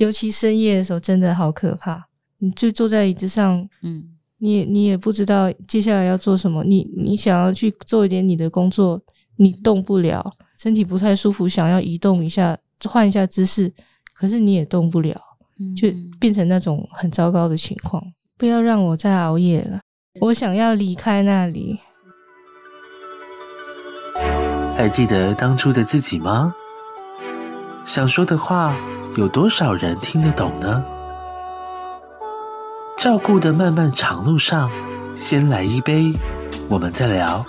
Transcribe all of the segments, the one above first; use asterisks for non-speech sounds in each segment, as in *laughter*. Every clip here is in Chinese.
尤其深夜的时候，真的好可怕。你就坐在椅子上，嗯，你也你也不知道接下来要做什么。你你想要去做一点你的工作，你动不了，身体不太舒服，想要移动一下，换一下姿势，可是你也动不了，就变成那种很糟糕的情况。不要让我再熬夜了，我想要离开那里。还记得当初的自己吗？想说的话，有多少人听得懂呢？照顾的漫漫长路上，先来一杯，我们再聊。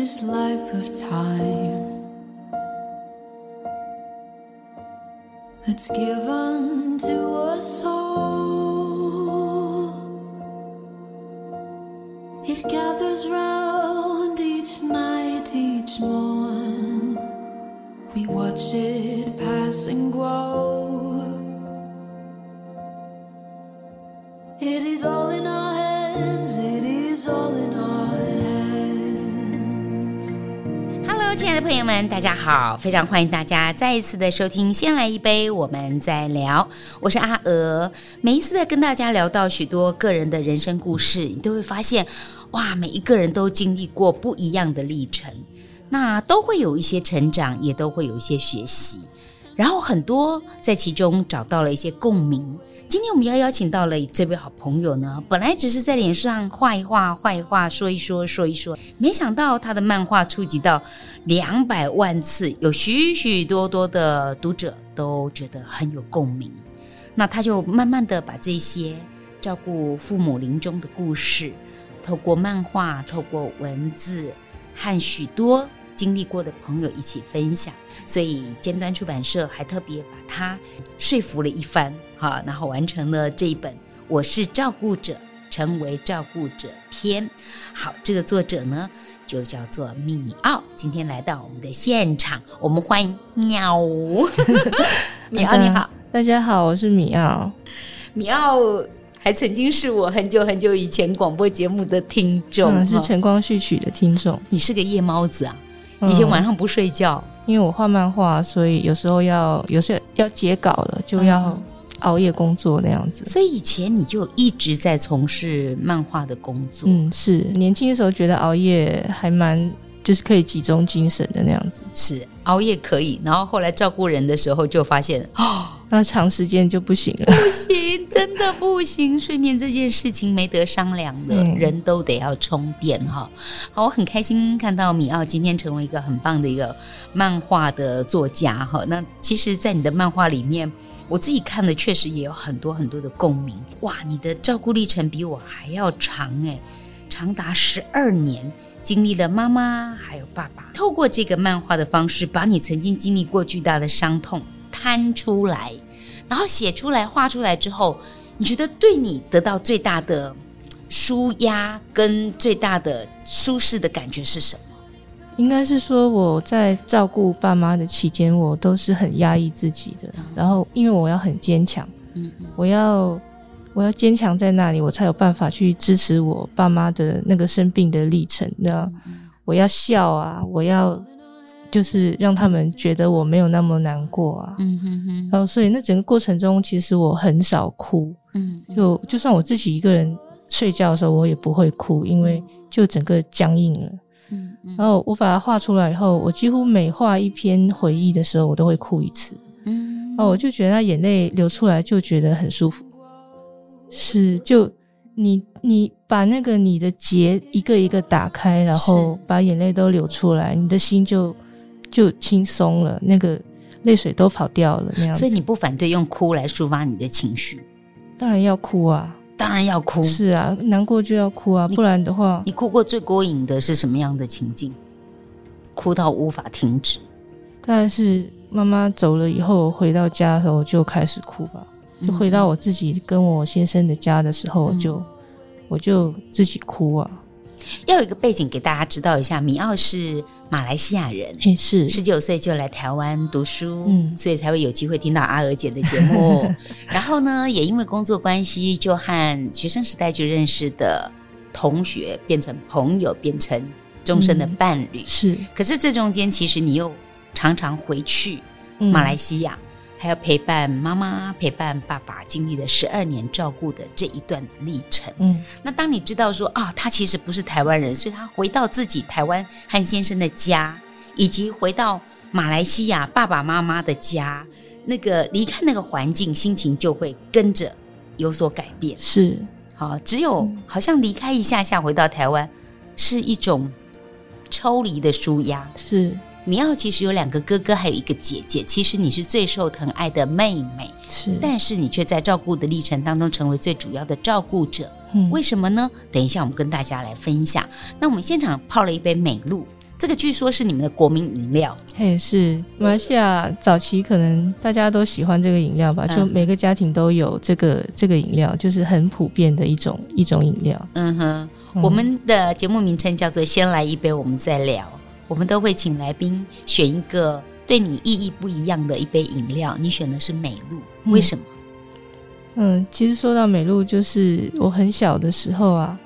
this life of time that's given to us all. It gathers round each night, each morn. We watch it pass and grow. 朋友们，大家好！非常欢迎大家再一次的收听《先来一杯，我们再聊》。我是阿娥。每一次在跟大家聊到许多个人的人生故事，你都会发现，哇，每一个人都经历过不一样的历程，那都会有一些成长，也都会有一些学习。然后很多在其中找到了一些共鸣。今天我们要邀请到了这位好朋友呢，本来只是在脸上画一画、画一画、说一说、说一说，没想到他的漫画触及到两百万次，有许许多多的读者都觉得很有共鸣。那他就慢慢的把这些照顾父母临终的故事，透过漫画、透过文字和许多。经历过的朋友一起分享，所以尖端出版社还特别把他说服了一番，哈，然后完成了这一本《我是照顾者，成为照顾者篇》。好，这个作者呢就叫做米奥，今天来到我们的现场，我们欢迎喵。*laughs* 米奥你好，大家好，我是米奥。米奥还曾经是我很久很久以前广播节目的听众，嗯、是晨光序曲的听众。你是个夜猫子啊？以前晚上不睡觉，嗯，因为我画漫画，所以有时候要有时候要截稿了，就要熬夜工作那样子。所以以前你就一直在从事漫画的工作。嗯，是年轻的时候觉得熬夜还蛮，就是可以集中精神的那样子。是熬夜可以，然后后来照顾人的时候就发现哦。*gasps* 那长时间就不行了，不行，真的不行。睡眠这件事情没得商量的，嗯、人都得要充电哈。好，我很开心看到米奥今天成为一个很棒的一个漫画的作家哈。那其实，在你的漫画里面，我自己看的确实也有很多很多的共鸣。哇，你的照顾历程比我还要长诶，长达十二年，经历了妈妈还有爸爸，透过这个漫画的方式，把你曾经经历过巨大的伤痛。摊出来，然后写出来、画出来之后，你觉得对你得到最大的舒压跟最大的舒适的感觉是什么？应该是说我在照顾爸妈的期间，我都是很压抑自己的。然后因为我要很坚强，嗯，我要我要坚强在那里，我才有办法去支持我爸妈的那个生病的历程。那我要笑啊，我要。就是让他们觉得我没有那么难过啊，嗯哼哼，然后所以那整个过程中，其实我很少哭，嗯，就就算我自己一个人睡觉的时候，我也不会哭，因为就整个僵硬了，嗯，然后我把它画出来以后，我几乎每画一篇回忆的时候，我都会哭一次，嗯，哦，我就觉得他眼泪流出来就觉得很舒服，是，就你你把那个你的结一个一个打开，然后把眼泪都流出来，你的心就。就轻松了，那个泪水都跑掉了，那样子。所以你不反对用哭来抒发你的情绪？当然要哭啊，当然要哭。是啊，难过就要哭啊，不然的话，你哭过最过瘾的是什么样的情境？哭到无法停止？当然是妈妈走了以后，回到家的时候就开始哭吧。就回到我自己跟我先生的家的时候，嗯、就我就自己哭啊。要有一个背景给大家知道一下，米奥是马来西亚人，欸、是十九岁就来台湾读书，嗯，所以才会有机会听到阿娥姐的节目。*laughs* 然后呢，也因为工作关系，就和学生时代就认识的同学变成朋友，变成终身的伴侣。嗯、是，可是这中间其实你又常常回去马来西亚。嗯还要陪伴妈妈、陪伴爸爸，经历了十二年照顾的这一段历程。嗯，那当你知道说啊，他其实不是台湾人，所以他回到自己台湾和先生的家，以及回到马来西亚爸爸妈妈的家，那个离开那个环境，心情就会跟着有所改变。是，好，只有好像离开一下下，回到台湾，是一种抽离的舒压。是。米奥其实有两个哥哥，还有一个姐姐。其实你是最受疼爱的妹妹，是，但是你却在照顾的历程当中成为最主要的照顾者。嗯，为什么呢？等一下我们跟大家来分享。那我们现场泡了一杯美露，这个据说是你们的国民饮料。嘿，是马来西亚早期可能大家都喜欢这个饮料吧？就每个家庭都有这个这个饮料，就是很普遍的一种一种饮料。嗯哼，嗯，我们的节目名称叫做“先来一杯，我们再聊”。我们都会请来宾选一个对你意义不一样的一杯饮料，你选的是美露，为什么？嗯，其实说到美露，就是我很小的时候啊，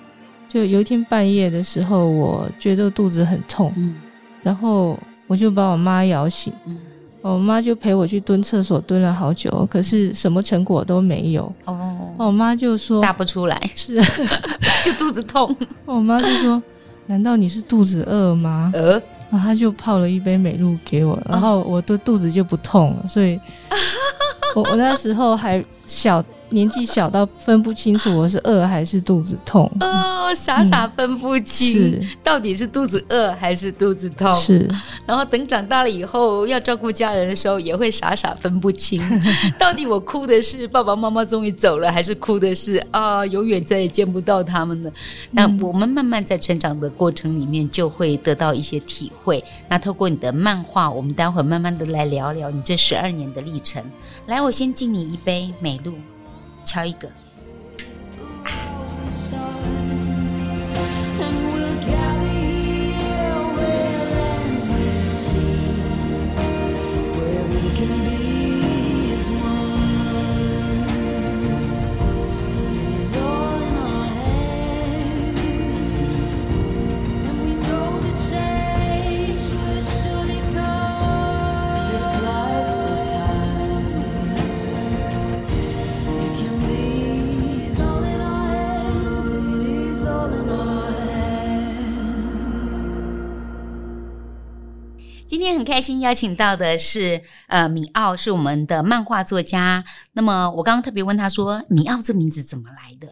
就有一天半夜的时候，我觉得肚子很痛，嗯，然后我就把我妈摇醒，嗯，我妈就陪我去蹲厕所，蹲了好久，可是什么成果都没有。哦，我妈就说大不出来，是，*laughs* 就肚子痛。我妈就说。难道你是肚子饿吗？呃，然后他就泡了一杯美露给我，然后我的肚子就不痛了，所以我我那时候还小。年纪小到分不清楚我是饿还是肚子痛哦，傻傻分不清，嗯、到底是肚子饿还是肚子痛。是，然后等长大了以后要照顾家人的时候，也会傻傻分不清，*laughs* 到底我哭的是爸爸妈妈终于走了，还是哭的是啊永远再也见不到他们了。那我们慢慢在成长的过程里面，就会得到一些体会。那透过你的漫画，我们待会儿慢慢的来聊聊你这十二年的历程。来，我先敬你一杯美露。敲一个。很开心邀请到的是呃米奥，是我们的漫画作家。那么我刚刚特别问他说：“米奥这名字怎么来的？”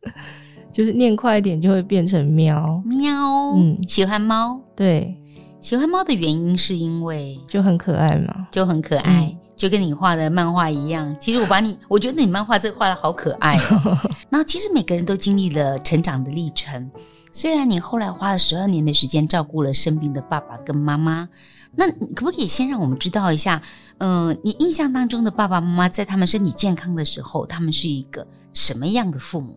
*laughs* 就是念快一点就会变成喵喵。嗯，喜欢猫，对，喜欢猫的原因是因为就很可爱嘛，就很可爱，嗯、就跟你画的漫画一样。其实我把你，我觉得你漫画这个画的好可爱哦。*laughs* 然后其实每个人都经历了成长的历程。虽然你后来花了十二年的时间照顾了生病的爸爸跟妈妈，那你可不可以先让我们知道一下，嗯、呃，你印象当中的爸爸妈妈在他们身体健康的时候，他们是一个什么样的父母？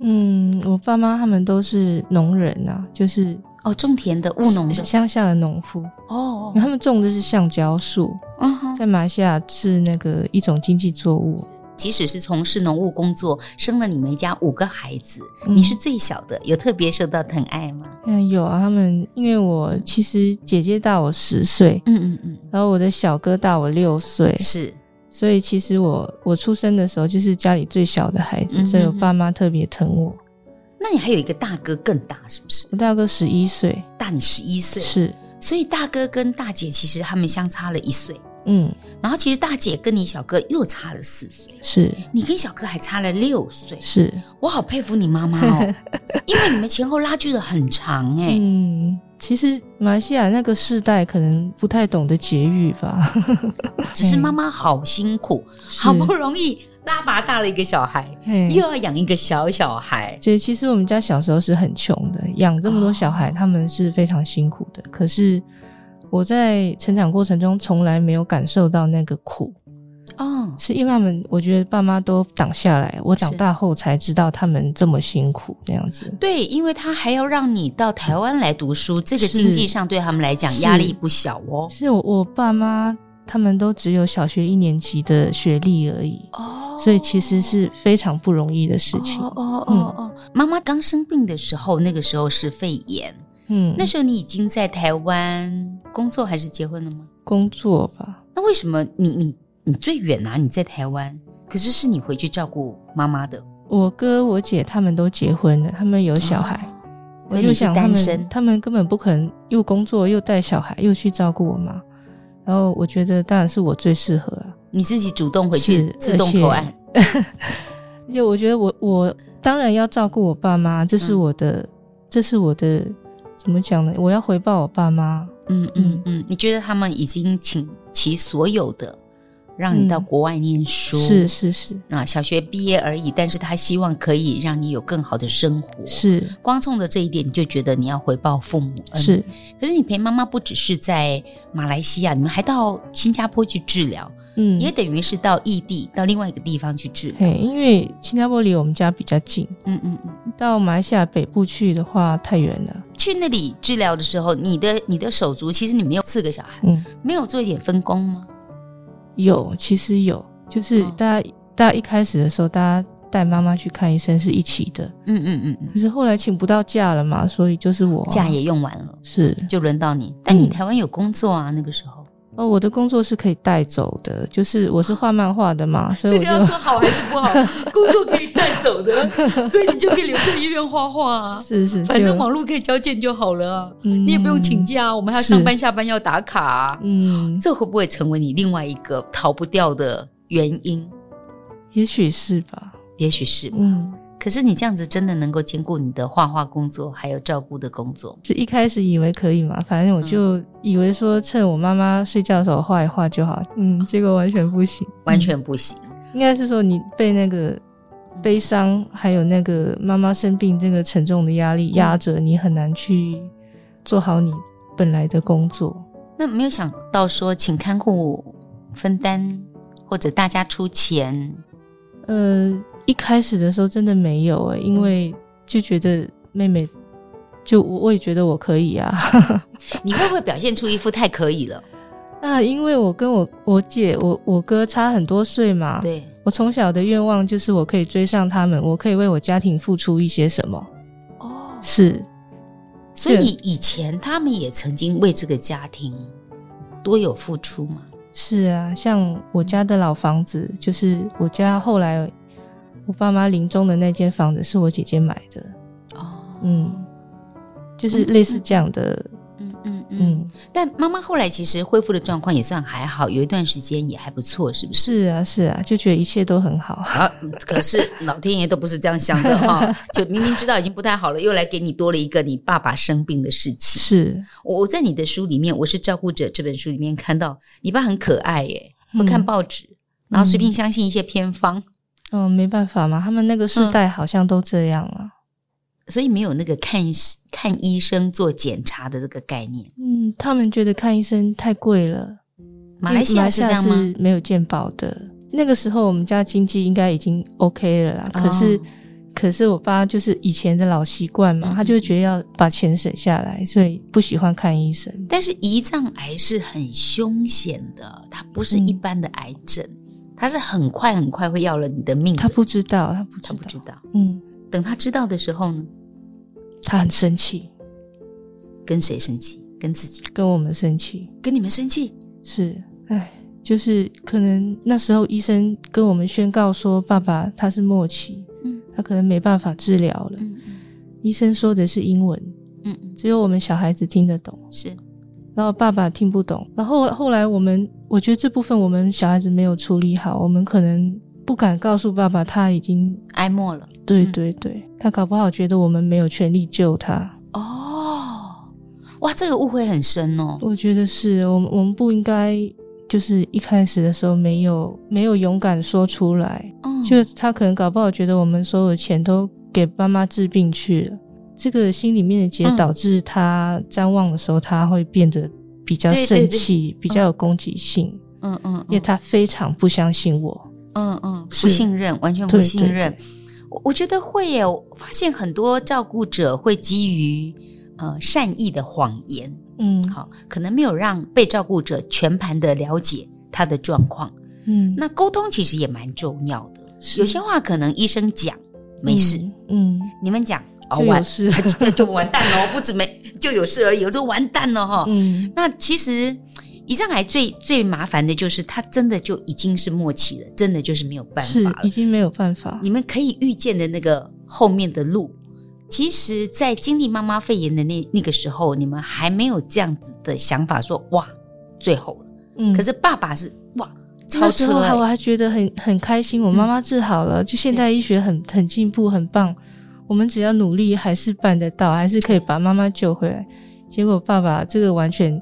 嗯，我爸妈他们都是农人啊，就是哦，种田的务农的乡下的农夫哦，他们种的是橡胶树，嗯，在马来西亚是那个一种经济作物。即使是从事农务工作，生了你们家五个孩子，嗯、你是最小的，有特别受到疼爱吗？嗯，有啊。他们因为我其实姐姐大我十岁，嗯嗯嗯，然后我的小哥大我六岁，是，所以其实我我出生的时候就是家里最小的孩子，嗯、哼哼所以我爸妈特别疼我。那你还有一个大哥更大，是不是？我大哥十一岁，大你十一岁，是，所以大哥跟大姐其实他们相差了一岁。嗯，然后其实大姐跟你小哥又差了四岁，是。你跟小哥还差了六岁，是。我好佩服你妈妈哦，*laughs* 因为你们前后拉锯的很长哎。嗯，其实马来西亚那个世代可能不太懂得节育吧，*laughs* 只是妈妈好辛苦，嗯、好不容易拉拔大了一个小孩，又要养一个小小孩。这其实我们家小时候是很穷的，养这么多小孩，哦、他们是非常辛苦的，可是。我在成长过程中从来没有感受到那个苦哦，是因为他们，我觉得爸妈都挡下来。我长大后才知道他们这么辛苦那样子。对，因为他还要让你到台湾来读书，这个经济上对他们来讲压力不小哦。是我我爸妈他们都只有小学一年级的学历而已哦，所以其实是非常不容易的事情。哦哦哦哦，妈妈刚生病的时候，那个时候是肺炎。嗯，那时候你已经在台湾工作还是结婚了吗？工作吧。那为什么你你你最远啊？你在台湾，可是是你回去照顾妈妈的。我哥我姐他们都结婚了，他们有小孩，哦、我就想他们，他们根本不可能又工作又带小孩又去照顾我妈。然后我觉得当然是我最适合啊。你自己主动回去自动投案。*laughs* 就我觉得我我当然要照顾我爸妈，这是我的，嗯、这是我的。怎么讲呢？我要回报我爸妈。嗯嗯嗯，你觉得他们已经倾其所有的让你到国外念书？嗯、是是是。啊，小学毕业而已，但是他希望可以让你有更好的生活。是。光冲着这一点，你就觉得你要回报父母。是。可是你陪妈妈不只是在马来西亚，你们还到新加坡去治疗。嗯，也等于是到异地，到另外一个地方去治。嘿，因为新加坡离我们家比较近。嗯嗯嗯。到马来西亚北部去的话，太远了。去那里治疗的时候，你的你的手足，其实你没有四个小孩，嗯，没有做一点分工吗？有，其实有，就是大家、哦、大家一开始的时候，大家带妈妈去看医生是一起的。嗯嗯嗯嗯。可是后来请不到假了嘛，所以就是我假也用完了，是就轮到你。但你台湾有工作啊，嗯、那个时候。哦，我的工作是可以带走的，就是我是画漫画的嘛，*laughs* 所以这个要说好还是不好？*laughs* 工作可以带走的，所以你就可以留在医院画画啊。是是，反正网络可以交件就好了啊，嗯，你也不用请假，我们还要上班下班要打卡啊。嗯，这会不会成为你另外一个逃不掉的原因？也许是吧，也许是吧。嗯。可是你这样子真的能够兼顾你的画画工作，还有照顾的工作？是一开始以为可以嘛，反正我就以为说趁我妈妈睡觉的时候画一画就好。嗯，结果完全不行，完全不行。嗯，应该是说你被那个悲伤，还有那个妈妈生病这个沉重的压力压着，你很难去做好你本来的工作。那没有想到说请看护分担，或者大家出钱？呃。一开始的时候真的没有哎、欸，因为就觉得妹妹，就我我也觉得我可以啊。*laughs* 你会不会表现出一副太可以了？*laughs* 啊，因为我跟我我姐我我哥差很多岁嘛。对，我从小的愿望就是我可以追上他们，我可以为我家庭付出一些什么。哦，是。所以以前他们也曾经为这个家庭多有付出吗？是啊，像我家的老房子，就是我家后来。我爸妈临终的那间房子是我姐姐买的，哦，嗯，就是类似这样的，嗯嗯嗯，嗯。但妈妈后来其实恢复的状况也算还好，有一段时间也还不错，是不是？是啊，是啊，就觉得一切都很好。啊，可是老天爷都不是这样想的哈，*laughs* 就明明知道已经不太好了，又来给你多了一个你爸爸生病的事情。是，我在你的书里面，我是照顾者这本书里面看到你爸很可爱耶，会看报纸，嗯、然后随便相信一些偏方。嗯，没办法嘛，他们那个世代好像都这样啊，嗯、所以没有那个看看医生做检查的这个概念。嗯，他们觉得看医生太贵了。马来西亚是这样吗？没有健保的。那个时候我们家经济应该已经 OK 了啦。哦、可是，可是我爸就是以前的老习惯嘛，嗯、他就觉得要把钱省下来，所以不喜欢看医生。但是胰脏癌是很凶险的，它不是一般的癌症。嗯他是很快很快会要了你的命的。他不知道，他不知道，他不知道。嗯，等他知道的时候呢，他很生气。跟谁生气？跟自己？跟我们生气？跟你们生气？是，哎，就是可能那时候医生跟我们宣告说，爸爸他是末期，嗯，他可能没办法治疗了。嗯嗯，医生说的是英文，嗯嗯，只有我们小孩子听得懂。是。然后爸爸听不懂，然后后来我们，我觉得这部分我们小孩子没有处理好，我们可能不敢告诉爸爸他已经哀莫了。对对对，嗯、他搞不好觉得我们没有权利救他。哦，哇，这个误会很深哦。我觉得是我们我们不应该就是一开始的时候没有没有勇敢说出来，嗯、就他可能搞不好觉得我们所有的钱都给爸妈治病去了。这个心里面的结导致他瞻望的时候，他会变得比较生气，比较有攻击性。嗯嗯，嗯，因为他非常不相信我，嗯嗯，不信任，完全不信任。我我觉得会耶，我发现很多照顾者会基于呃善意的谎言，嗯，好，可能没有让被照顾者全盘的了解他的状况，嗯，那沟通其实也蛮重要的，有些话可能医生讲没事，嗯，嗯。你们讲。哦，完事 *laughs* 就完蛋了，不止没就有事而已，就完蛋了哈。嗯，那其实胰脏癌最最麻烦的就是，它真的就已经是末期了，真的就是没有办法了，已经没有办法。你们可以预见的那个后面的路，其实，在经历妈妈肺炎的那那个时候，你们还没有这样子的想法说，说哇，最后了。嗯，可是爸爸是哇，超车，我还觉得很很开心，我妈妈治好了，嗯、就现代医学很很进步，很棒。我们只要努力，还是办得到，还是可以把妈妈救回来。结果爸爸这个完全，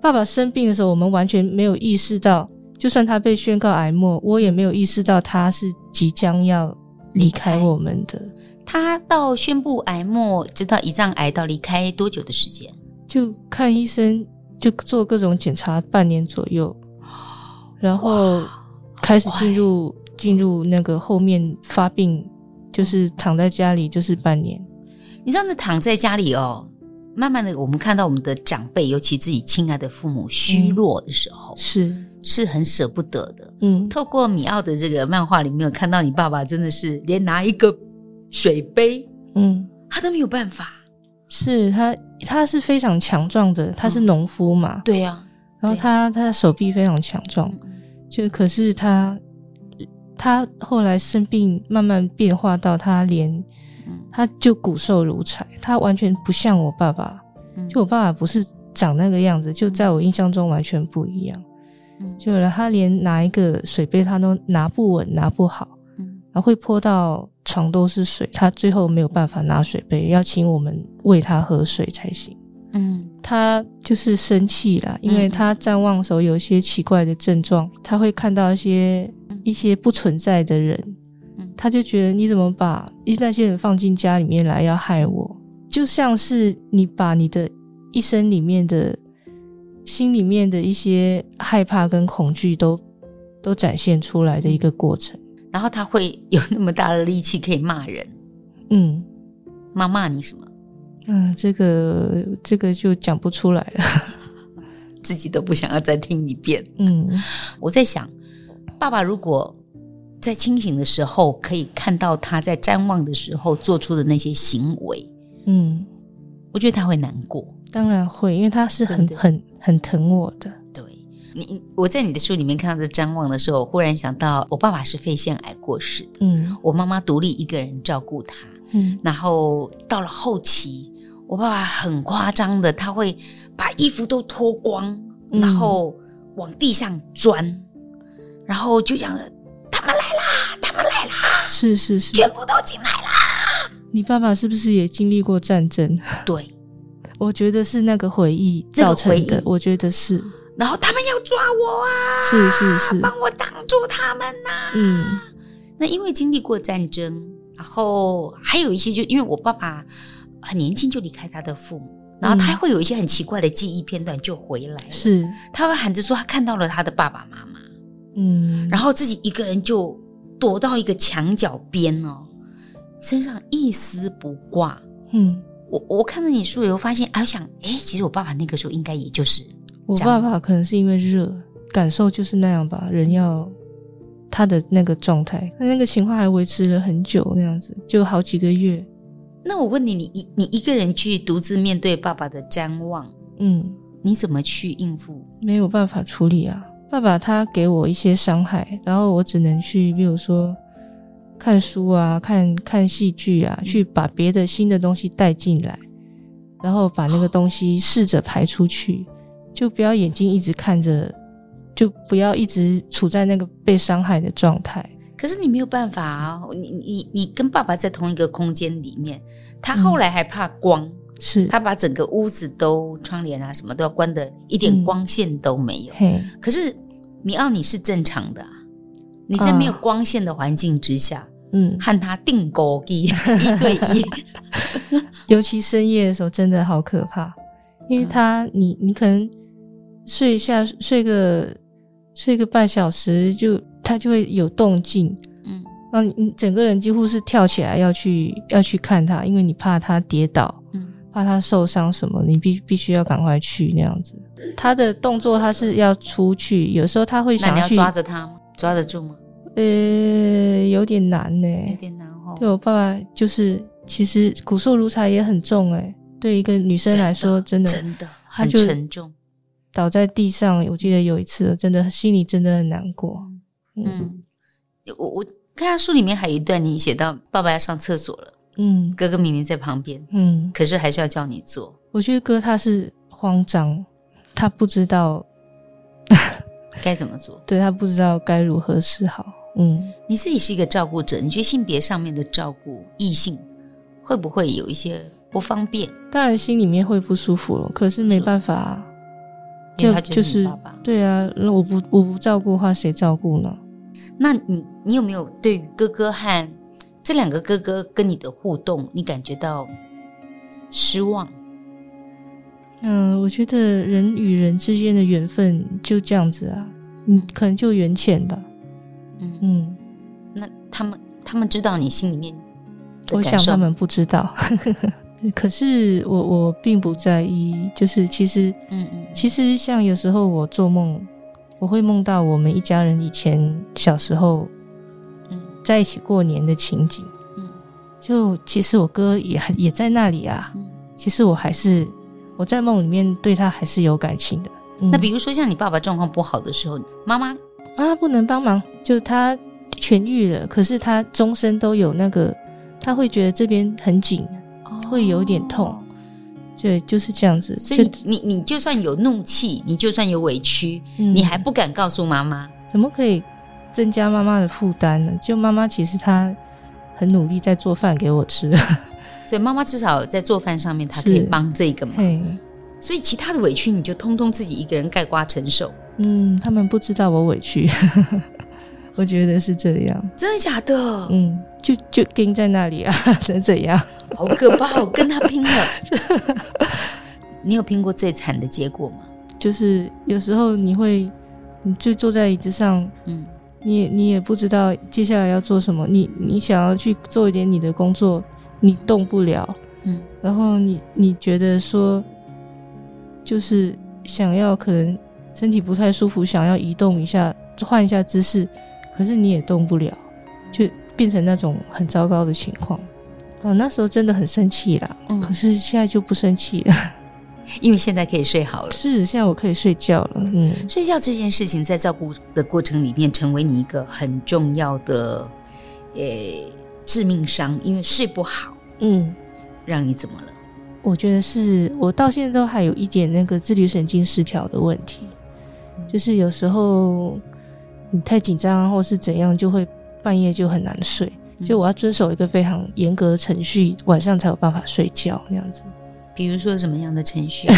爸爸生病的时候，我们完全没有意识到，就算他被宣告癌末，我也没有意识到他是即将要离开我们的。他到宣布癌末，直到胰脏癌到离开多久的时间？就看医生，就做各种检查，半年左右，然后开始进入进入那个后面发病。就是躺在家里，就是半年。你知道，那躺在家里哦，慢慢的，我们看到我们的长辈，尤其自己亲爱的父母虚弱的时候，嗯、是是很舍不得的。嗯，透过米奥的这个漫画里面，有看到你爸爸真的是连拿一个水杯，嗯，他都没有办法。是他，他是非常强壮的，他是农夫嘛，嗯、对呀、啊。然后他他的手臂非常强壮，嗯、就可是他。他后来生病，慢慢变化到他连，他就骨瘦如柴，他完全不像我爸爸。就我爸爸不是长那个样子，就在我印象中完全不一样。就他连拿一个水杯他都拿不稳，拿不好，然后会泼到床都是水，他最后没有办法拿水杯，要请我们喂他喝水才行。嗯，他就是生气了，因为他譫妄的时候有一些奇怪的症状，他会看到一些。一些不存在的人，他就觉得你怎么把那些人放进家里面来要害我，就像是你把你的一生里面的心里面的一些害怕跟恐惧都都展现出来的一个过程。然后他会有那么大的力气可以骂人，嗯，妈骂你什么？嗯，这个这个就讲不出来了，*laughs* 自己都不想要再听一遍。嗯，我在想。爸爸如果在清醒的时候可以看到他在瞻望的时候做出的那些行为，嗯，我觉得他会难过。当然会，因为他是很很很疼我的。对你，我在你的书里面看到的张望的时候，我忽然想到，我爸爸是肺腺癌过世的，嗯，我妈妈独立一个人照顾他，嗯，然后到了后期，我爸爸很夸张的，他会把衣服都脱光，然后往地上钻。然后就讲了，他们来啦，他们来啦，是是是，全部都进来啦。你爸爸是不是也经历过战争？对，我觉得是那个回忆造成的，那个、我觉得是。然后他们要抓我啊！是是是，帮我挡住他们呐、啊！嗯，那因为经历过战争，然后还有一些，就因为我爸爸很年轻就离开他的父母，然后他会有一些很奇怪的记忆片段就回来了，是他会喊着说他看到了他的爸爸妈妈。嗯，然后自己一个人就躲到一个墙角边哦，身上一丝不挂。嗯，我我看到你书以后发现，哎，我想，哎，其实我爸爸那个时候应该也就是我爸爸，可能是因为热，感受就是那样吧。人要他的那个状态，他那个情况还维持了很久，那样子就好几个月。那我问你，你你你一个人去独自面对爸爸的瞻望，嗯，你怎么去应付？没有办法处理啊。爸爸他给我一些伤害，然后我只能去，比如说看书啊，看看戏剧啊，去把别的新的东西带进来，然后把那个东西试着排出去，就不要眼睛一直看着，就不要一直处在那个被伤害的状态。可是你没有办法啊，你你你跟爸爸在同一个空间里面，他后来还怕光。嗯是。他把整个屋子都窗帘啊什么都要关的一点光线都没有。嗯、可是米奥你是正常的，你在没有光线的环境之下，嗯，和他定勾机 *laughs* 一对一，尤其深夜的时候真的好可怕，因为他、嗯、你你可能睡一下睡个睡个半小时就他就会有动静，嗯，那你整个人几乎是跳起来要去要去看他，因为你怕他跌倒，嗯，怕他受伤什么，你必必须要赶快去那样子。他的动作他是要出去，有时候他会想要抓着他吗？抓得住吗？呃，有点难呢，有点难哦。对我爸爸就是，其实骨瘦如柴也很重哎，对一个女生来说，真的真的很沉重。倒在地上，我记得有一次，真的心里真的很难过。嗯，嗯我我看他书里面还有一段，你写到爸爸要上厕所了，嗯，哥哥明明在旁边，嗯，可是还是要叫你做。我觉得哥他是慌张，他不知道 *laughs* 该怎么做，*laughs* 对，他不知道该如何是好。嗯，你自己是一个照顾者，你觉得性别上面的照顾异性会不会有一些不方便？当然心里面会不舒服了，可是没办法，就就是爸爸。对啊，那我不我不照顾的话，谁照顾呢？那你你有没有对于哥哥和这两个哥哥跟你的互动，你感觉到失望？嗯，我觉得人与人之间的缘分就这样子啊，嗯，可能就缘浅吧。嗯嗯，那他们他们知道你心里面，我想他们不知道。*laughs* 可是我我并不在意，就是其实，嗯嗯，其实像有时候我做梦，我会梦到我们一家人以前小时候，嗯，在一起过年的情景，嗯，就其实我哥也也在那里啊，嗯，其实我还是我在梦里面对他还是有感情的。那比如说像你爸爸状况不好的时候，妈妈。啊，不能帮忙，就他痊愈了，可是他终身都有那个，他会觉得这边很紧，哦、会有点痛，对，就是这样子。所以你你，就算有怒气，你就算有委屈，嗯、你还不敢告诉妈妈，怎么可以增加妈妈的负担呢？就妈妈其实她很努力在做饭给我吃，*laughs* 所以妈妈至少在做饭上面，她可以帮这个忙。所以其他的委屈你就通通自己一个人盖瓜承受。嗯，他们不知道我委屈，我觉得是这样。真的假的？嗯，就就钉在那里啊，*laughs* 能怎样？好可怕！我跟他拼了。*laughs* 你有拼过最惨的结果吗？就是有时候你会，你就坐在椅子上，嗯，你也你也不知道接下来要做什么。你你想要去做一点你的工作，你动不了，嗯，然后你你觉得说。就是想要可能身体不太舒服，想要移动一下，换一下姿势，可是你也动不了，就变成那种很糟糕的情况。哦，那时候真的很生气啦，嗯，可是现在就不生气了，*laughs* 因为现在可以睡好了。是，现在我可以睡觉了。嗯，睡觉这件事情在照顾的过程里面，成为你一个很重要的，呃，致命伤，因为睡不好，嗯，让你怎么了？我觉得是我到现在都还有一点那个自律神经失调的问题，就是有时候你太紧张或是怎样，就会半夜就很难睡。就我要遵守一个非常严格的程序，晚上才有办法睡觉那样子。比如说什么样的程序？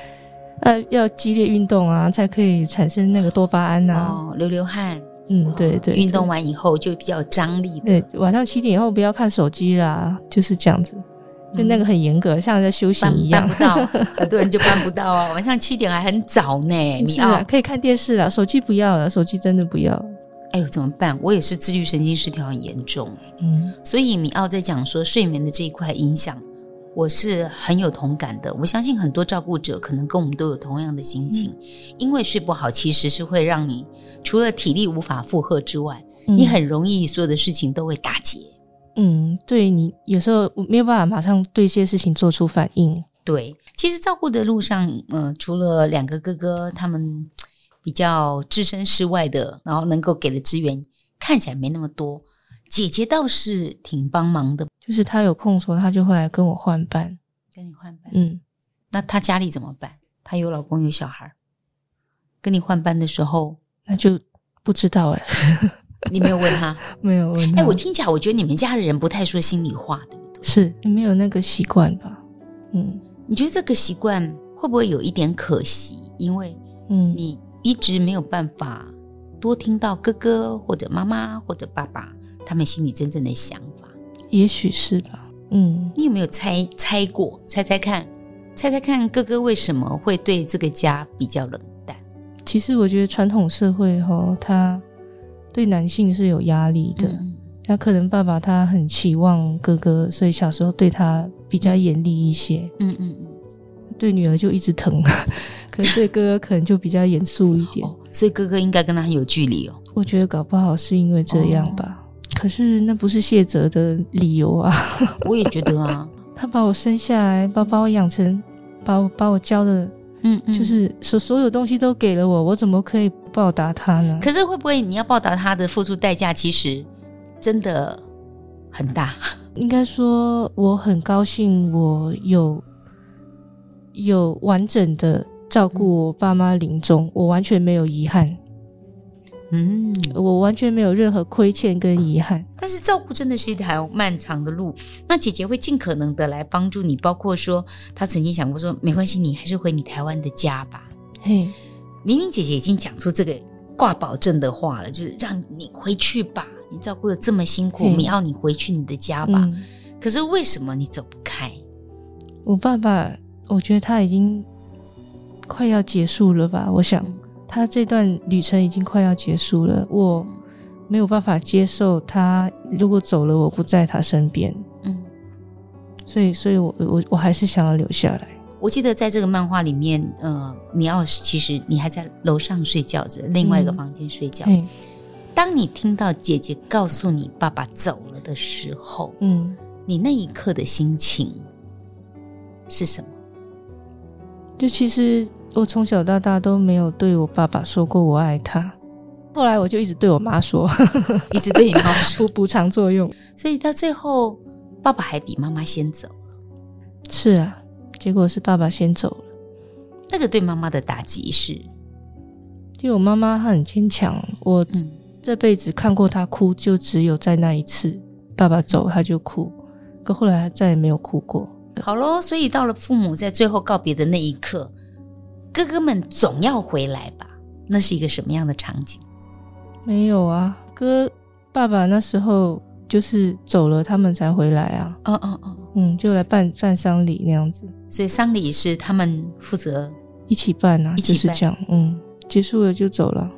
*laughs* 呃，要激烈运动啊，才可以产生那个多巴胺啊，哦，流流汗。嗯，对对，对，运动完以后就比较有张力。对，晚上七点以后不要看手机啦，就是这样子。就那个很严格，嗯、像在修行一样，办不到，*laughs* 很多人就办不到啊。晚上七点还很早呢，你啊，可以看电视了，手机不要了，手机真的不要。哎呦，怎么办？我也是自律神经失调很严重，嗯，所以米奥在讲说睡眠的这一块影响，我是很有同感的。我相信很多照顾者可能跟我们都有同样的心情，嗯、因为睡不好，其实是会让你除了体力无法负荷之外，嗯、你很容易所有的事情都会打结。嗯，对，你有时候没有办法马上对一些事情做出反应。对，其实照顾的路上，呃，除了两个哥哥他们比较置身事外的，然后能够给的资源看起来没那么多，姐姐倒是挺帮忙的。就是她有空的时候，她就会来跟我换班，跟你换班。嗯，那她家里怎么办？她有老公有小孩，跟你换班的时候，那就不知道哎。*laughs* 你没有问他，没有问他。哎，我听起来，我觉得你们家的人不太说心里话，对不对？是你没有那个习惯吧？嗯，你觉得这个习惯会不会有一点可惜？因为，嗯，你一直没有办法多听到哥哥或者妈妈或者爸爸他们心里真正的想法。也许是吧。嗯，你有没有猜猜过？猜猜看，猜猜看，哥哥为什么会对这个家比较冷淡？其实我觉得传统社会哈，他对男性是有压力的。嗯、他可能爸爸他很期望哥哥，所以小时候对他比较严厉一些。嗯嗯嗯，对女儿就一直疼，*laughs* 可是对哥哥可能就比较严肃一点。哦，所以哥哥应该跟他很有距离哦。我觉得搞不好是因为这样吧。哦、可是那不是谢哲的理由啊。*laughs* 我也觉得啊，他把我生下来，把把我养成，把我把我教的。嗯，嗯，就是所所有东西都给了我，我怎么可以报答他呢？可是会不会你要报答他的付出代价，其实真的很大？应该说，我很高兴，我有有完整的照顾我爸妈临终，嗯、我完全没有遗憾。嗯，我完全没有任何亏欠跟遗憾。但是照顾真的是一条漫长的路。那姐姐会尽可能的来帮助你，包括说，她曾经想过说，没关系，你还是回你台湾的家吧。嘿，明明姐姐已经讲出这个挂保证的话了，就是让你回去吧。你照顾的这么辛苦，我们要你回去你的家吧。嗯、可是为什么你走不开？我爸爸，我觉得他已经快要结束了吧？我想。他这段旅程已经快要结束了，我没有办法接受他如果走了，我不在他身边。嗯，所以，所以我我我还是想要留下来。我记得在这个漫画里面，呃，米奥斯其实你还在楼上睡觉着，另外一个房间睡觉。嗯，当你听到姐姐告诉你爸爸走了的时候，嗯，你那一刻的心情是什么？就其实。我从小到大都没有对我爸爸说过我爱他，后来我就一直对我妈说，*laughs* 一直对你妈说 *laughs* 补偿作用，所以到最后爸爸还比妈妈先走。是啊，结果是爸爸先走了。那个对妈妈的打击是，因为我妈妈她很坚强，我这辈子看过她哭就只有在那一次，爸爸走她就哭，可后来她再也没有哭过。好喽，所以到了父母在最后告别的那一刻。哥哥们总要回来吧？那是一个什么样的场景？没有啊，哥爸爸那时候就是走了，他们才回来啊。哦哦哦，嗯，就来办办丧礼那样子。所以丧礼是他们负责一起办啊，一起办。就是这样，嗯，结束了就走了。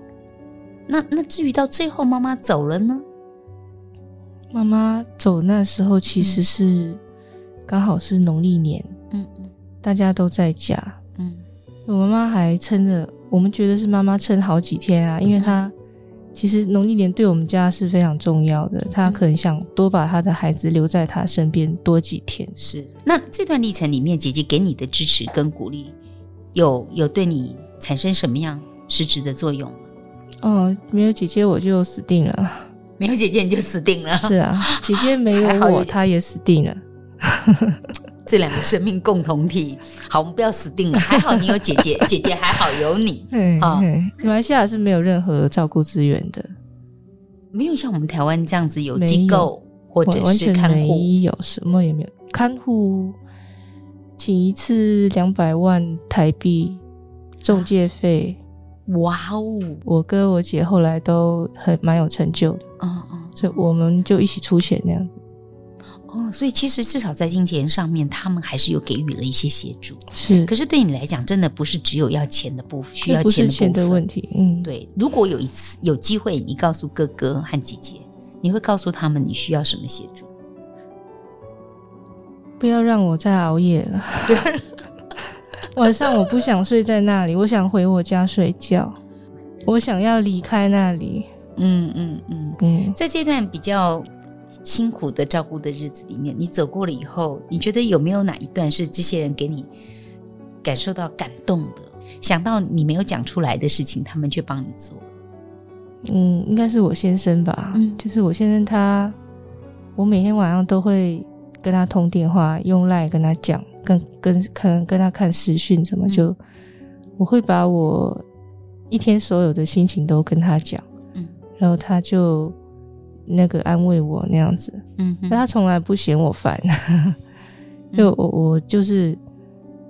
那那至于到最后妈妈走了呢？妈妈走那时候其实是刚好是农历年，嗯嗯，大家都在家，嗯。我妈妈还撑着，我们觉得是妈妈撑好几天啊，因为她其实农历年对我们家是非常重要的，他可能想多把他的孩子留在他身边多几天。是，那这段历程里面，姐姐给你的支持跟鼓励，有有对你产生什么样实质的作用吗？哦，没有姐姐我就死定了，没有姐姐你就死定了。是啊，姐姐没有 *laughs* 我，她也死定了。这两个生命共同体，*laughs* 好，我们不要死定了。还好你有姐姐，*laughs* 姐姐还好有你。啊，马来西亚是没有任何照顾资源的，没有像我们台湾这样子有机构或者是看护，没有什么也没有。看护请一次两百万台币中介费，哇哦！我哥我姐后来都很蛮有成就的，嗯嗯，所以我们就一起出钱那样子。哦，所以其实至少在金钱上面，他们还是有给予了一些协助。是，可是对你来讲，真的不是只有要钱的部分，需要钱的部分。钱的问题，嗯，对。如果有一次有机会，你告诉哥哥和姐姐，你会告诉他们你需要什么协助？不要让我再熬夜了。*laughs* 晚上我不想睡在那里，我想回我家睡觉。我想要离开那里。嗯嗯嗯嗯，在这段比较。辛苦的照顾的日子里面，你走过了以后，你觉得有没有哪一段是这些人给你感受到感动的？想到你没有讲出来的事情，他们却帮你做。嗯，应该是我先生吧。嗯，就是我先生他，我每天晚上都会跟他通电话，用赖跟他讲，跟跟可能跟他看视讯什么，就、嗯、我会把我一天所有的心情都跟他讲。嗯，然后他就。那个安慰我那样子，嗯哼，但他从来不嫌我烦，*laughs* 就我我就是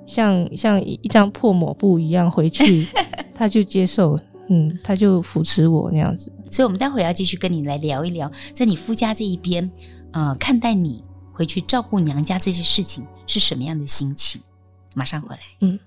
像像一张破抹布一样回去，*laughs* 他就接受，嗯，他就扶持我那样子。所以，我们待会要继续跟你来聊一聊，在你夫家这一边，呃，看待你回去照顾娘家这些事情是什么样的心情？马上回来，嗯。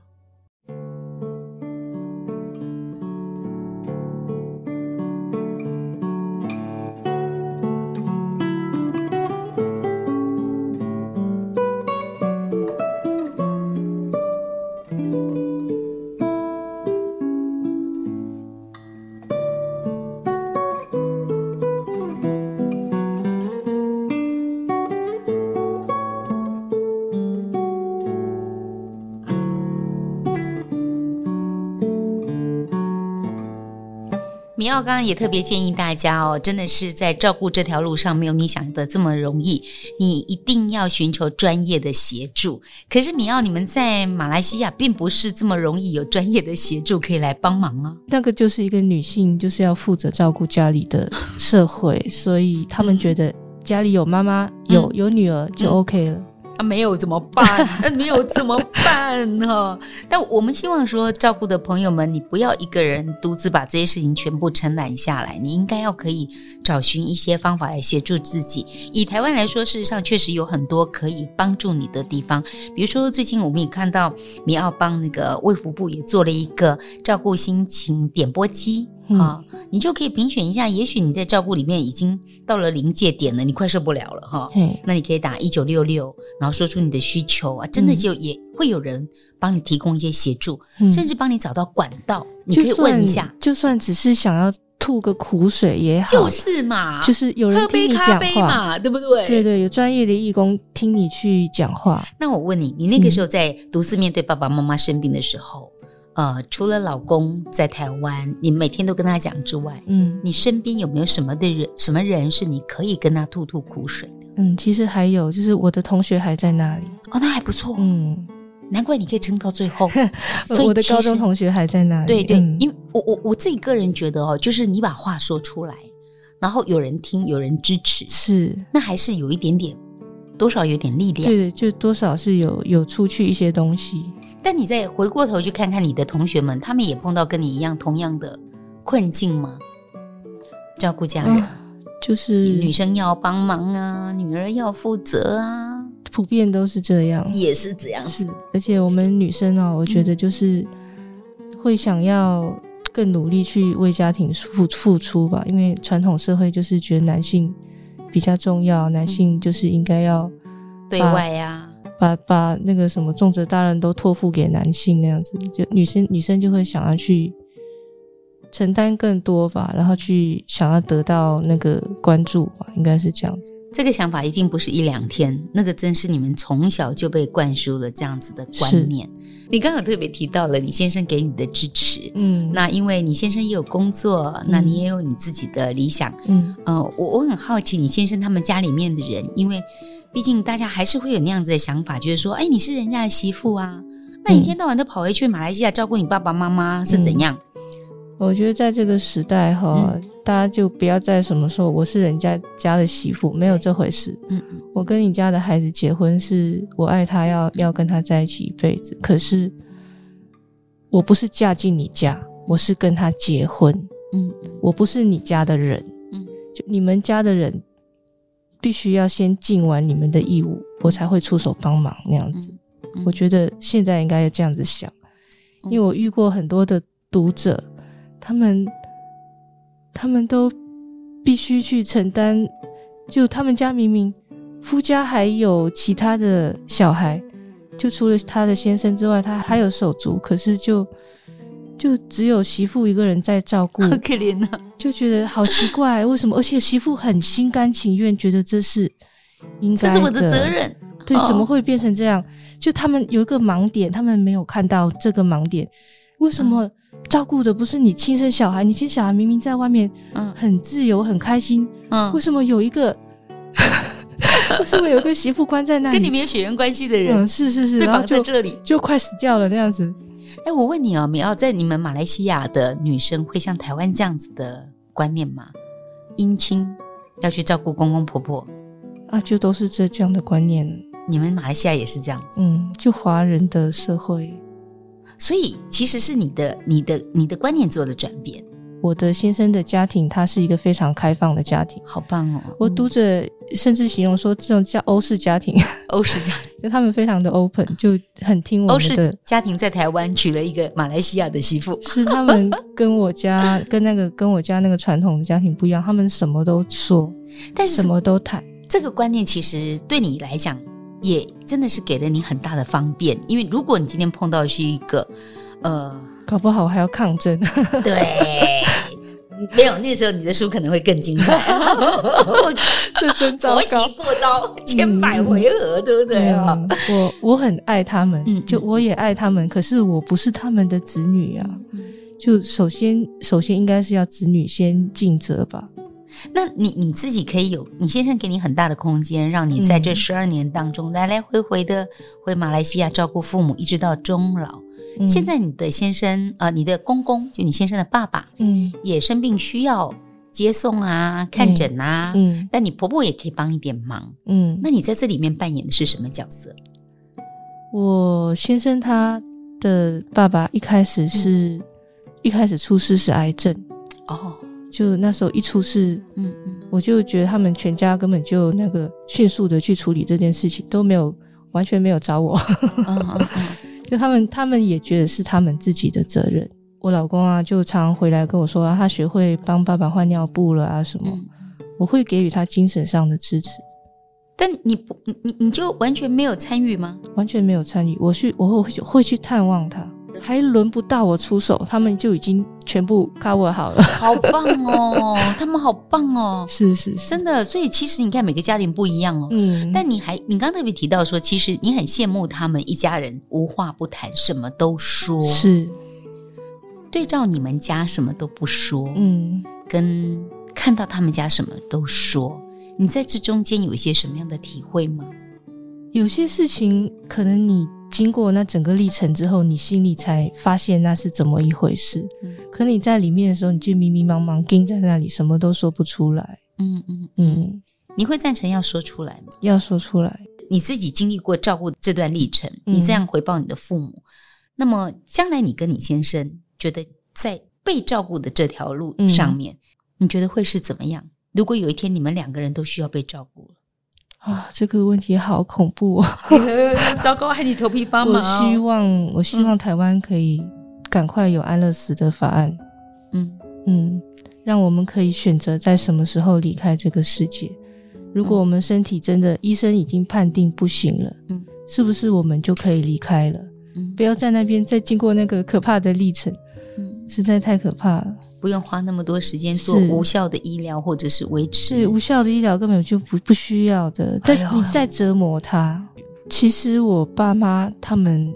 明奥刚刚也特别建议大家哦，真的是在照顾这条路上没有你想的这么容易，你一定要寻求专业的协助。可是明奥，你们在马来西亚并不是这么容易有专业的协助可以来帮忙啊。那个就是一个女性就是要负责照顾家里的社会，所以他们觉得家里有妈妈、有有女儿就 OK 了。嗯啊，没有怎么办？*laughs* 那没有怎么办哈？但我们希望说，照顾的朋友们，你不要一个人独自把这些事情全部承揽下来，你应该要可以找寻一些方法来协助自己。以台湾来说，事实上确实有很多可以帮助你的地方，比如说最近我们也看到，米奥帮那个卫福部也做了一个照顾心情点播机。啊、嗯，你就可以评选一下，也许你在照顾里面已经到了临界点了，你快受不了了哈。那你可以打一九六六，然后说出你的需求啊，真的就也会有人帮你提供一些协助，嗯、甚至帮你找到管道，你可以问一下。就算只是想要吐个苦水也好，就是嘛，就是有人听你讲话嘛，对不对？对对，有专业的义工听你去讲话。那我问你，你那个时候在独自面对爸爸妈妈生病的时候？嗯呃，除了老公在台湾，你每天都跟他讲之外，嗯，你身边有没有什么的人，什么人是你可以跟他吐吐苦水的？嗯，其实还有，就是我的同学还在那里。哦，那还不错。嗯，难怪你可以撑到最后。*laughs* 所以我的高中同学还在那里。对对，嗯、因为我我我自己个人觉得哦，就是你把话说出来，然后有人听，有人支持，是，那还是有一点点，多少有点力量。对对，就多少是有有出去一些东西。但你再回过头去看看你的同学们，他们也碰到跟你一样同样的困境吗？照顾家人，啊、就是女生要帮忙啊，女儿要负责啊，普遍都是这样，也是这样子。而且我们女生哦，我觉得就是会想要更努力去为家庭付付出吧，因为传统社会就是觉得男性比较重要，男性就是应该要对外呀、啊。把把那个什么重责大任都托付给男性那样子，就女生女生就会想要去承担更多吧，然后去想要得到那个关注吧，应该是这样子。这个想法一定不是一两天，那个真是你们从小就被灌输了这样子的观念。你刚刚特别提到了你先生给你的支持，嗯，那因为你先生也有工作，嗯、那你也有你自己的理想，嗯，呃，我我很好奇你先生他们家里面的人，因为。毕竟大家还是会有那样子的想法，就是说，哎，你是人家的媳妇啊，那你一天到晚都跑回去马来西亚照顾你爸爸妈妈是怎样？嗯，我觉得在这个时代哈，嗯，大家就不要再什么说我是人家家的媳妇，没有这回事。嗯嗯，我跟你家的孩子结婚，是我爱他要，要要跟他在一起一辈子。可是我不是嫁进你家，我是跟他结婚。嗯，我不是你家的人。嗯，就你们家的人。必须要先尽完你们的义务，我才会出手帮忙那样子。我觉得现在应该要这样子想，因为我遇过很多的读者，他们他们都必须去承担，就他们家明明夫家还有其他的小孩，就除了他的先生之外，他还有手足，可是就。就只有媳妇一个人在照顾，好可怜啊，就觉得好奇怪，为什么？而且媳妇很心甘情愿，觉得这是应该的，这是我的责任。对，怎么会变成这样？就他们有一个盲点，他们没有看到这个盲点。为什么照顾的不是你亲生小孩？你亲小孩明明在外面，嗯，很自由，很开心，嗯，为什么有一个？*laughs* 为什么有个媳妇关在那里？跟你没有血缘关系的人，嗯，是是是，然后就这里就快死掉了那样子。哎，我问你哦，米奥，在你们马来西亚的女生会像台湾这样子的观念吗？姻亲要去照顾公公婆婆啊，就都是这这样的观念。你们马来西亚也是这样子？嗯，就华人的社会，所以其实是你的、你的、你的观念做了转变。我的先生的家庭，他是一个非常开放的家庭，好棒哦！我读者甚至形容说，这种叫欧式家庭，欧式家庭，就他们非常的 open，就很听我们的。家庭在台湾娶了一个马来西亚的媳妇，是他们跟我家 *laughs* 跟那个跟我家那个传统的家庭不一样，他们什么都说，但是什么都谈。这个观念其实对你来讲，也真的是给了你很大的方便，因为如果你今天碰到的是一个，呃。搞不好还要抗争，对，没有那个时候你的书可能会更精彩，*laughs* 这真糟糕，*laughs* 婆媳过招千百回合，嗯、对不对啊？我我很爱他们，嗯、就我也爱他们，可是我不是他们的子女啊。嗯、就首先首先应该是要子女先尽责吧。那你你自己可以有，你先生给你很大的空间，让你在这十二年当中、嗯、来来回回的回马来西亚照顾父母，一直到终老。嗯、现在你的先生呃，你的公公就你先生的爸爸，嗯，也生病需要接送啊、看诊啊，嗯，但你婆婆也可以帮一点忙，嗯，那你在这里面扮演的是什么角色？我先生他的爸爸一开始是、嗯、一开始出事是癌症。哦。就那时候一出事，嗯嗯，我就觉得他们全家根本就那个迅速的去处理这件事情，都没有完全没有找我，嗯嗯嗯、就他们他们也觉得是他们自己的责任。我老公啊，就常回来跟我说、啊，他学会帮爸爸换尿布了啊什么，嗯、我会给予他精神上的支持。但你不，你你你就完全没有参与吗？完全没有参与，我去，我会会去探望他。还轮不到我出手，他们就已经全部 cover 好了。好棒哦，他们好棒哦，*laughs* 是是是，真的。所以其实你看，每个家庭不一样哦。嗯。但你还，你刚特别提到说，其实你很羡慕他们一家人无话不谈，什么都说。是。对照你们家什么都不说，嗯，跟看到他们家什么都说，你在这中间有一些什么样的体会吗？有些事情可能你。经过那整个历程之后，你心里才发现那是怎么一回事。嗯、可你在里面的时候，你就迷迷茫茫盯在那里，什么都说不出来。嗯嗯嗯，你会赞成要说出来吗？要说出来。你自己经历过照顾这段历程，你这样回报你的父母，嗯、那么将来你跟你先生觉得在被照顾的这条路上面，嗯、你觉得会是怎么样？如果有一天你们两个人都需要被照顾了？啊，这个问题好恐怖哦！*laughs* 糟糕，害你头皮发麻。我希望，我希望台湾可以赶快有安乐死的法案。嗯嗯，让我们可以选择在什么时候离开这个世界。如果我们身体真的医生已经判定不行了，嗯，是不是我们就可以离开了？嗯，不要在那边再经过那个可怕的历程。嗯，实在太可怕了。不用花那么多时间做无效的医疗，或者是维持。是无效的医疗根本就不不需要的。但你再折磨他，其实我爸妈他们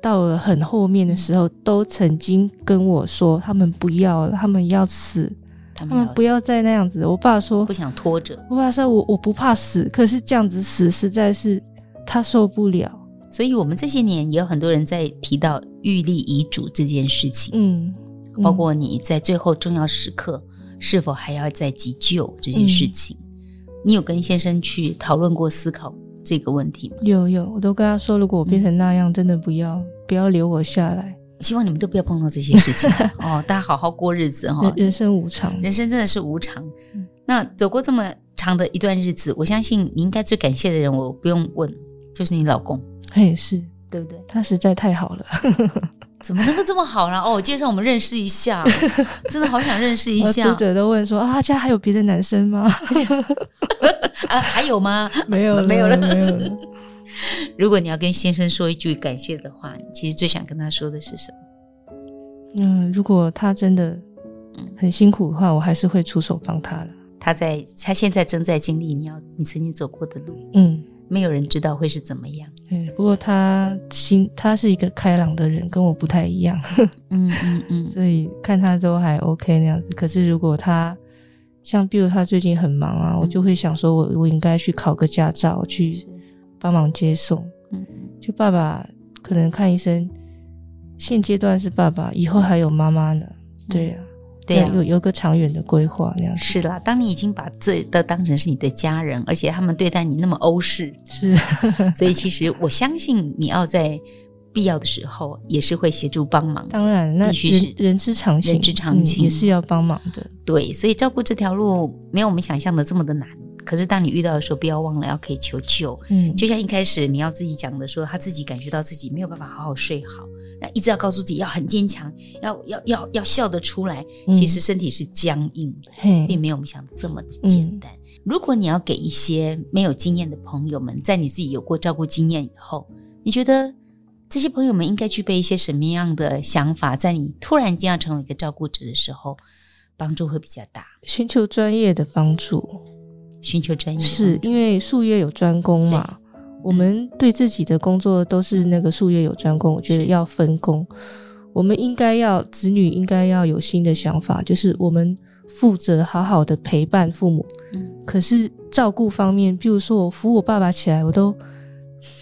到了很后面的时候，都曾经跟我说，他们不要了，他们要死，他们不要再那样子。我爸说不想拖着。我爸说我我不怕死，可是这样子死实在是他受不了。所以我们这些年也有很多人在提到预立遗嘱这件事情。嗯。包括你在最后重要时刻是否还要再急救这些事情，嗯、你有跟先生去讨论过、思考这个问题吗？有有，我都跟他说，如果我变成那样，嗯、真的不要不要留我下来。希望你们都不要碰到这些事情 *laughs* 哦，大家好好过日子哈、哦。人生无常，人生真的是无常。嗯、那走过这么长的一段日子，我相信你应该最感谢的人，我不用问，就是你老公。他也是，对不对？他实在太好了。*laughs* 怎么能够这么好呢？哦，介绍我们认识一下，*laughs* 真的好想认识一下。读者都问说啊，家还有别的男生吗？*laughs* 啊，还有吗？没有了，没有了，没有了。如果你要跟先生说一句感谢的话，你其实最想跟他说的是什么？嗯，如果他真的很辛苦的话，我还是会出手帮他了。他在，他现在正在经历你要你曾经走过的路。嗯。没有人知道会是怎么样。对，不过他心，他是一个开朗的人，跟我不太一样。*laughs* 嗯嗯嗯，所以看他都还 OK 那样子。可是如果他像，比如他最近很忙啊，嗯、我就会想说我，我我应该去考个驾照，去帮忙接送。嗯嗯，就爸爸可能看医生，现阶段是爸爸，以后还有妈妈呢。对呀、啊。对、啊，有有个长远的规划那样子。是啦，当你已经把这都当成是你的家人，而且他们对待你那么欧式，是，*laughs* 所以其实我相信你要在必要的时候也是会协助帮忙。当然，那必须是人之常情，人之常情、嗯、也是要帮忙的。对，所以照顾这条路没有我们想象的这么的难。可是当你遇到的时候，不要忘了要可以求救。嗯，就像一开始你要自己讲的说，他自己感觉到自己没有办法好好睡好。那一直要告诉自己要很坚强，要要要要笑得出来。其实身体是僵硬的，嗯、并没有我们想的这么简单。嗯、如果你要给一些没有经验的朋友们，在你自己有过照顾经验以后，你觉得这些朋友们应该具备一些什么样的想法？在你突然间要成为一个照顾者的时候，帮助会比较大。寻求专业的帮助，寻求专业是因为术业有专攻嘛。我们对自己的工作都是那个术业有专攻，我觉得要分工。我们应该要子女应该要有新的想法，就是我们负责好好的陪伴父母。嗯，可是照顾方面，比如说我扶我爸爸起来，我都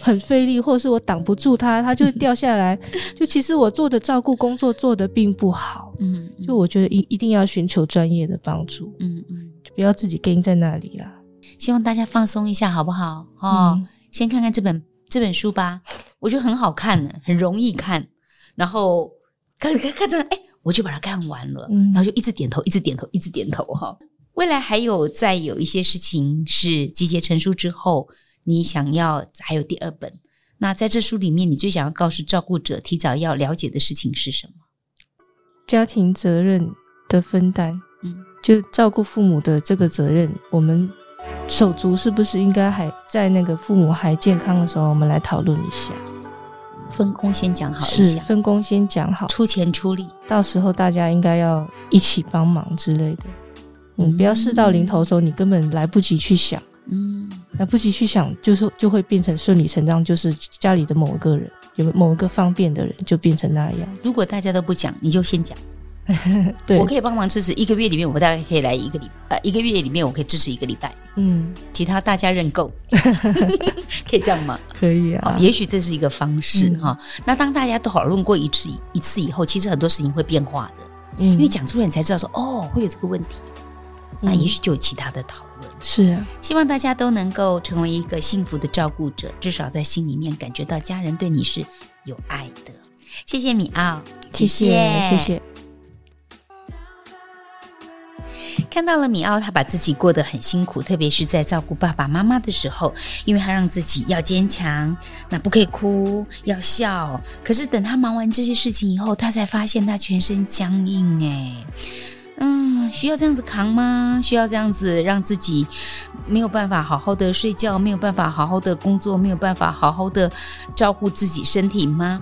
很费力，或者是我挡不住他，他就掉下来。*laughs* 就其实我做的照顾工作做的并不好。嗯，就我觉得一一定要寻求专业的帮助。嗯嗯，就不要自己跟在那里啦。希望大家放松一下，好不好？哦，嗯、先看看这本这本书吧，我觉得很好看呢，很容易看。然后看看看着，哎，我就把它看完了，嗯、然后就一直点头，一直点头，一直点头哈。未来还有再有一些事情是集结成书之后，你想要还有第二本。那在这书里面，你最想要告诉照顾者提早要了解的事情是什么？家庭责任的分担，嗯，就照顾父母的这个责任，我们。手足是不是应该还在那个父母还健康的时候，我们来讨论一下，分工先讲好一下，是分工先讲好，出钱出力，到时候大家应该要一起帮忙之类的。嗯，嗯，不要事到临头的时候，你根本来不及去想，嗯，来不及去想，就是就会变成顺理成章，就是家里的某一个人，有某一个方便的人就变成那样。如果大家都不讲，你就先讲。*laughs* 对，我可以帮忙支持一个月里面，我大概可以来一个礼呃一个月里面，我可以支持一个礼拜。嗯，其他大家认购，*laughs* 可以这样吗？可以啊，也许这是一个方式哈、嗯。那当大家都讨论过一次一次以后，其实很多事情会变化的。嗯，因为讲出来你才知道说哦，会有这个问题，那也许就有其他的讨论。是啊，希望大家都能够成为一个幸福的照顾者，至少在心里面感觉到家人对你是有爱的。谢谢米奥，谢谢，谢谢。看到了米奥，他把自己过得很辛苦，特别是在照顾爸爸妈妈的时候，因为他让自己要坚强，那不可以哭，要笑。可是等他忙完这些事情以后，他才发现他全身僵硬。哎，嗯，需要这样子扛吗？需要这样子让自己没有办法好好的睡觉，没有办法好好的工作，没有办法好好的照顾自己身体吗？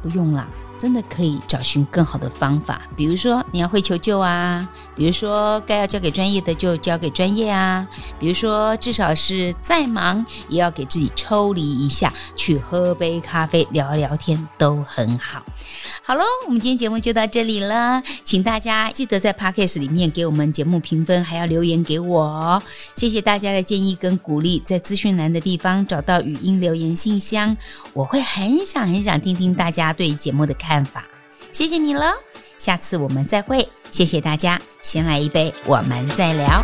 不用了。真的可以找寻更好的方法，比如说你要会求救啊，比如说该要交给专业的就交给专业啊，比如说至少是再忙也要给自己抽离一下，去喝杯咖啡聊聊天都很好。好喽，我们今天节目就到这里了，请大家记得在 Podcast 里面给我们节目评分，还要留言给我哦。谢谢大家的建议跟鼓励，在资讯栏的地方找到语音留言信箱，我会很想很想听听大家对节目的看。办法，谢谢你了，下次我们再会，谢谢大家，先来一杯，我们再聊。